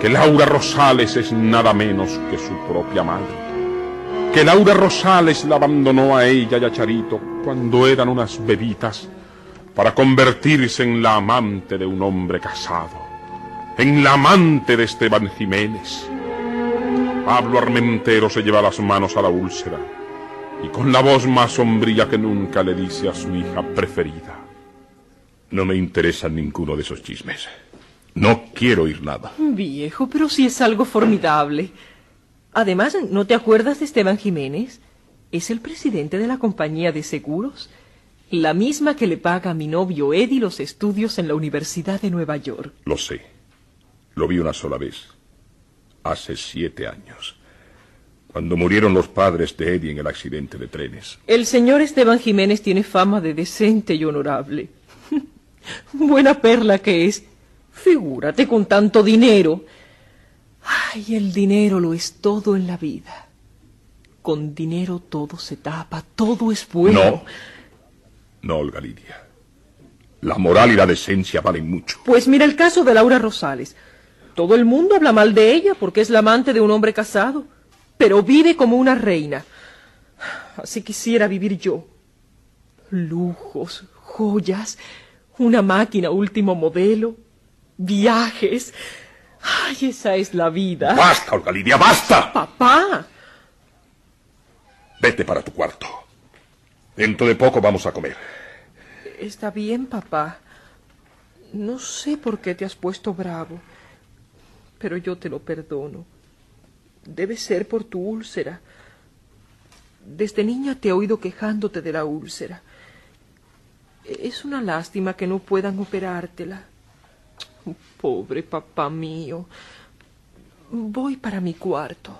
que Laura Rosales es nada menos que su propia madre, que Laura Rosales la abandonó a ella y a Charito cuando eran unas bebitas para convertirse en la amante de un hombre casado, en la amante de Esteban Jiménez. Pablo Armentero se lleva las manos a la úlcera y con la voz más sombría que nunca le dice a su hija preferida. No me interesan ninguno de esos chismes. No quiero oír nada. Viejo, pero sí es algo formidable. Además, ¿no te acuerdas de Esteban Jiménez? Es el presidente de la compañía de seguros. La misma que le paga a mi novio Eddie los estudios en la Universidad de Nueva York. Lo sé. Lo vi una sola vez. Hace siete años. Cuando murieron los padres de Eddie en el accidente de trenes. El señor Esteban Jiménez tiene fama de decente y honorable. Buena perla que es. Figúrate con tanto dinero. Ay, el dinero lo es todo en la vida. Con dinero todo se tapa, todo es bueno. No. No, Olga Lidia. La moral y la decencia valen mucho. Pues mira el caso de Laura Rosales. Todo el mundo habla mal de ella porque es la amante de un hombre casado, pero vive como una reina. Así quisiera vivir yo. Lujos, joyas, una máquina último modelo, viajes. Ay, esa es la vida. ¡Basta, Olga Lidia, basta! Papá. Vete para tu cuarto. Dentro de poco vamos a comer. Está bien, papá. No sé por qué te has puesto bravo, pero yo te lo perdono. Debe ser por tu úlcera. Desde niña te he oído quejándote de la úlcera. Es una lástima que no puedan operártela. Pobre papá mío. Voy para mi cuarto.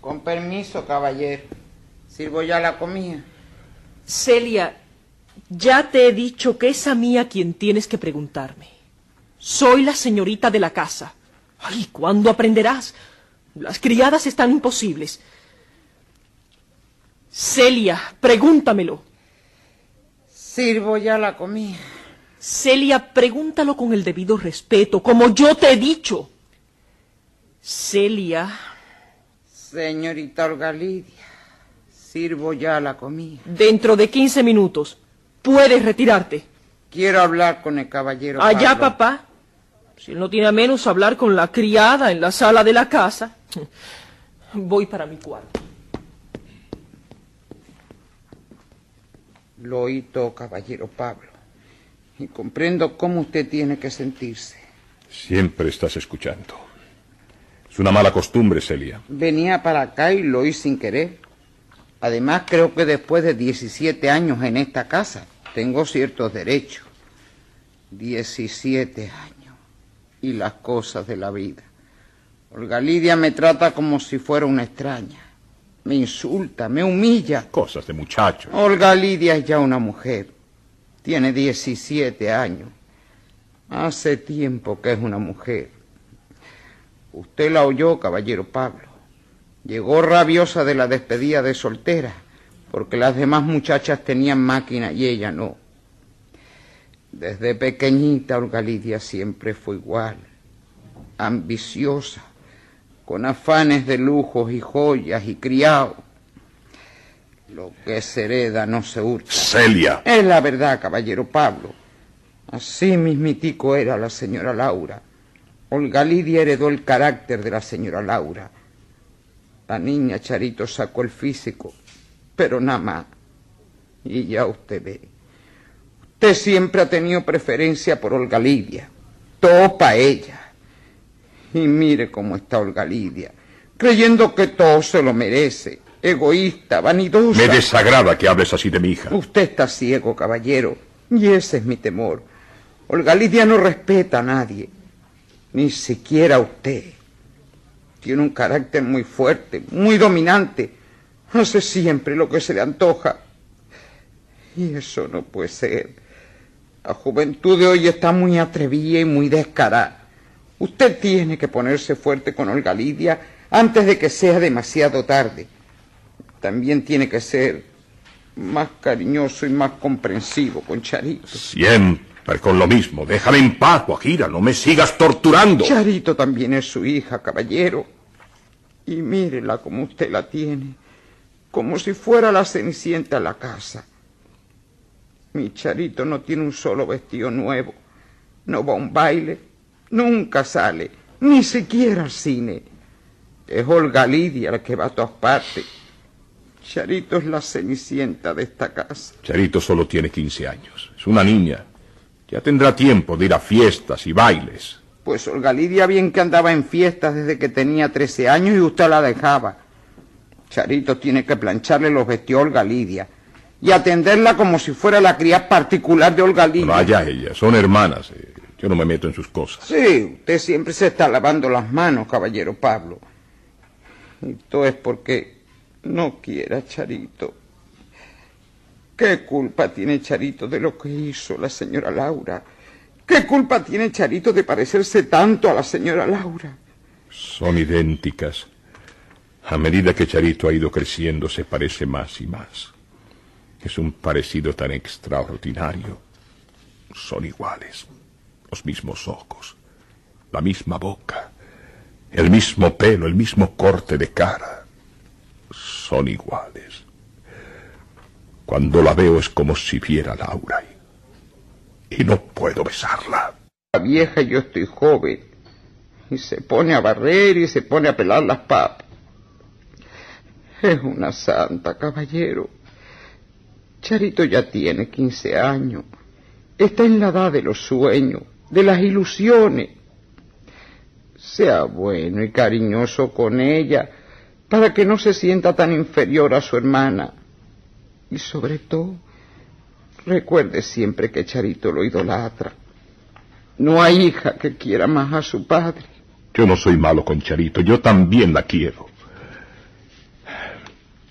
Con permiso, caballero. Sirvo ya la comida. Celia, ya te he dicho que es a mí a quien tienes que preguntarme. Soy la señorita de la casa. Ay, ¿cuándo aprenderás? Las criadas están imposibles. Celia, pregúntamelo. Sirvo ya la comida. Celia, pregúntalo con el debido respeto, como yo te he dicho. Celia, Señorita Olga Lidia, sirvo ya la comida. dentro de quince minutos, puedes retirarte. Quiero hablar con el caballero. Allá, Pablo. papá. Si él no tiene a menos hablar con la criada en la sala de la casa, voy para mi cuarto. Lo oí todo, caballero Pablo. Y comprendo cómo usted tiene que sentirse. Siempre estás escuchando. Es una mala costumbre, Celia. Venía para acá y lo oí sin querer. Además, creo que después de 17 años en esta casa, tengo ciertos derechos. 17 años. Y las cosas de la vida. Olga Lidia me trata como si fuera una extraña. Me insulta, me humilla. Cosas de muchacho. Olga Lidia es ya una mujer. Tiene 17 años. Hace tiempo que es una mujer. Usted la oyó, caballero Pablo. Llegó rabiosa de la despedida de soltera, porque las demás muchachas tenían máquina y ella no. Desde pequeñita Olga Lidia siempre fue igual, ambiciosa, con afanes de lujos y joyas y criados. Lo que se hereda no se hurta. Celia. Es la verdad, caballero Pablo. Así mismitico era la señora Laura. Olga Lidia heredó el carácter de la señora Laura. La niña Charito sacó el físico, pero nada más. Y ya usted ve. Usted siempre ha tenido preferencia por Olga Lidia. Todo para ella. Y mire cómo está Olga Lidia, creyendo que todo se lo merece. Egoísta, vanidosa. Me desagrada que hables así de mi hija. Usted está ciego, caballero, y ese es mi temor. Olga Lidia no respeta a nadie, ni siquiera a usted. Tiene un carácter muy fuerte, muy dominante. Hace siempre lo que se le antoja. Y eso no puede ser. La juventud de hoy está muy atrevida y muy descarada. Usted tiene que ponerse fuerte con Olga Lidia antes de que sea demasiado tarde. También tiene que ser más cariñoso y más comprensivo con Charito. Siempre con lo mismo. Déjame en paz, Guajira. No me sigas torturando. Charito también es su hija, caballero. Y mírela como usted la tiene. Como si fuera la cenicienta de la casa. Mi Charito no tiene un solo vestido nuevo. No va a un baile. Nunca sale. Ni siquiera al cine. Es Olga Lidia la que va a todas partes. Charito es la cenicienta de esta casa. Charito solo tiene 15 años. Es una niña. Ya tendrá tiempo de ir a fiestas y bailes. Pues Olga Lidia bien que andaba en fiestas desde que tenía 13 años y usted la dejaba. Charito tiene que plancharle los vestidos a Olga Lidia y atenderla como si fuera la cría particular de Olga Lidia. Vaya ella, son hermanas. Yo no me meto en sus cosas. Sí, usted siempre se está lavando las manos, caballero Pablo. Y todo es porque no quiere a Charito. ¿Qué culpa tiene Charito de lo que hizo la señora Laura? ¿Qué culpa tiene Charito de parecerse tanto a la señora Laura? Son idénticas. A medida que Charito ha ido creciendo, se parece más y más. Es un parecido tan extraordinario. Son iguales. Los mismos ojos, la misma boca, el mismo pelo, el mismo corte de cara. Son iguales. Cuando la veo es como si viera a Laura y, no puedo besarla. La vieja yo estoy joven. Y se pone a barrer y se pone a pelar las papas. Es una santa, caballero. Charito ya tiene 15 años. Está en la edad de los sueños, de las ilusiones. Sea bueno y cariñoso con ella para que no se sienta tan inferior a su hermana. Y sobre todo, recuerde siempre que Charito lo idolatra. No hay hija que quiera más a su padre. Yo no soy malo con Charito, yo también la quiero.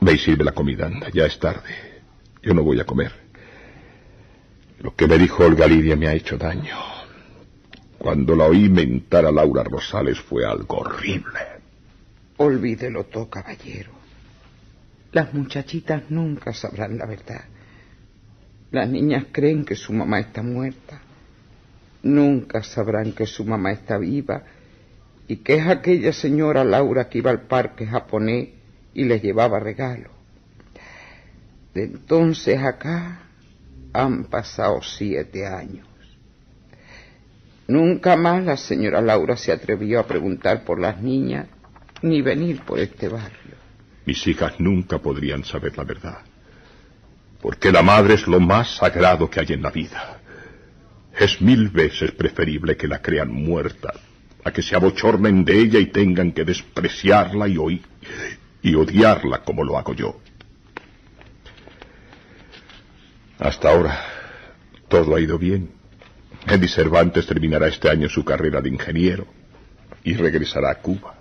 Ve y sirve la comida, anda, ya es tarde. Yo no voy a comer. Lo que me dijo Olga Lidia me ha hecho daño. Cuando la oí mentar a Laura Rosales fue algo horrible. Olvídelo todo, caballero. Las muchachitas nunca sabrán la verdad. Las niñas creen que su mamá está muerta. Nunca sabrán que su mamá está viva y que es aquella señora Laura que iba al parque japonés y les llevaba regalos. De entonces acá han pasado siete años. Nunca más la señora Laura se atrevió a preguntar por las niñas ni venir por este barrio. Mis hijas nunca podrían saber la verdad. Porque la madre es lo más sagrado que hay en la vida. Es mil veces preferible que la crean muerta a que se abochornen de ella y tengan que despreciarla y oír y odiarla como lo hago yo. Hasta ahora todo ha ido bien. Eddie Cervantes terminará este año su carrera de ingeniero y regresará a Cuba.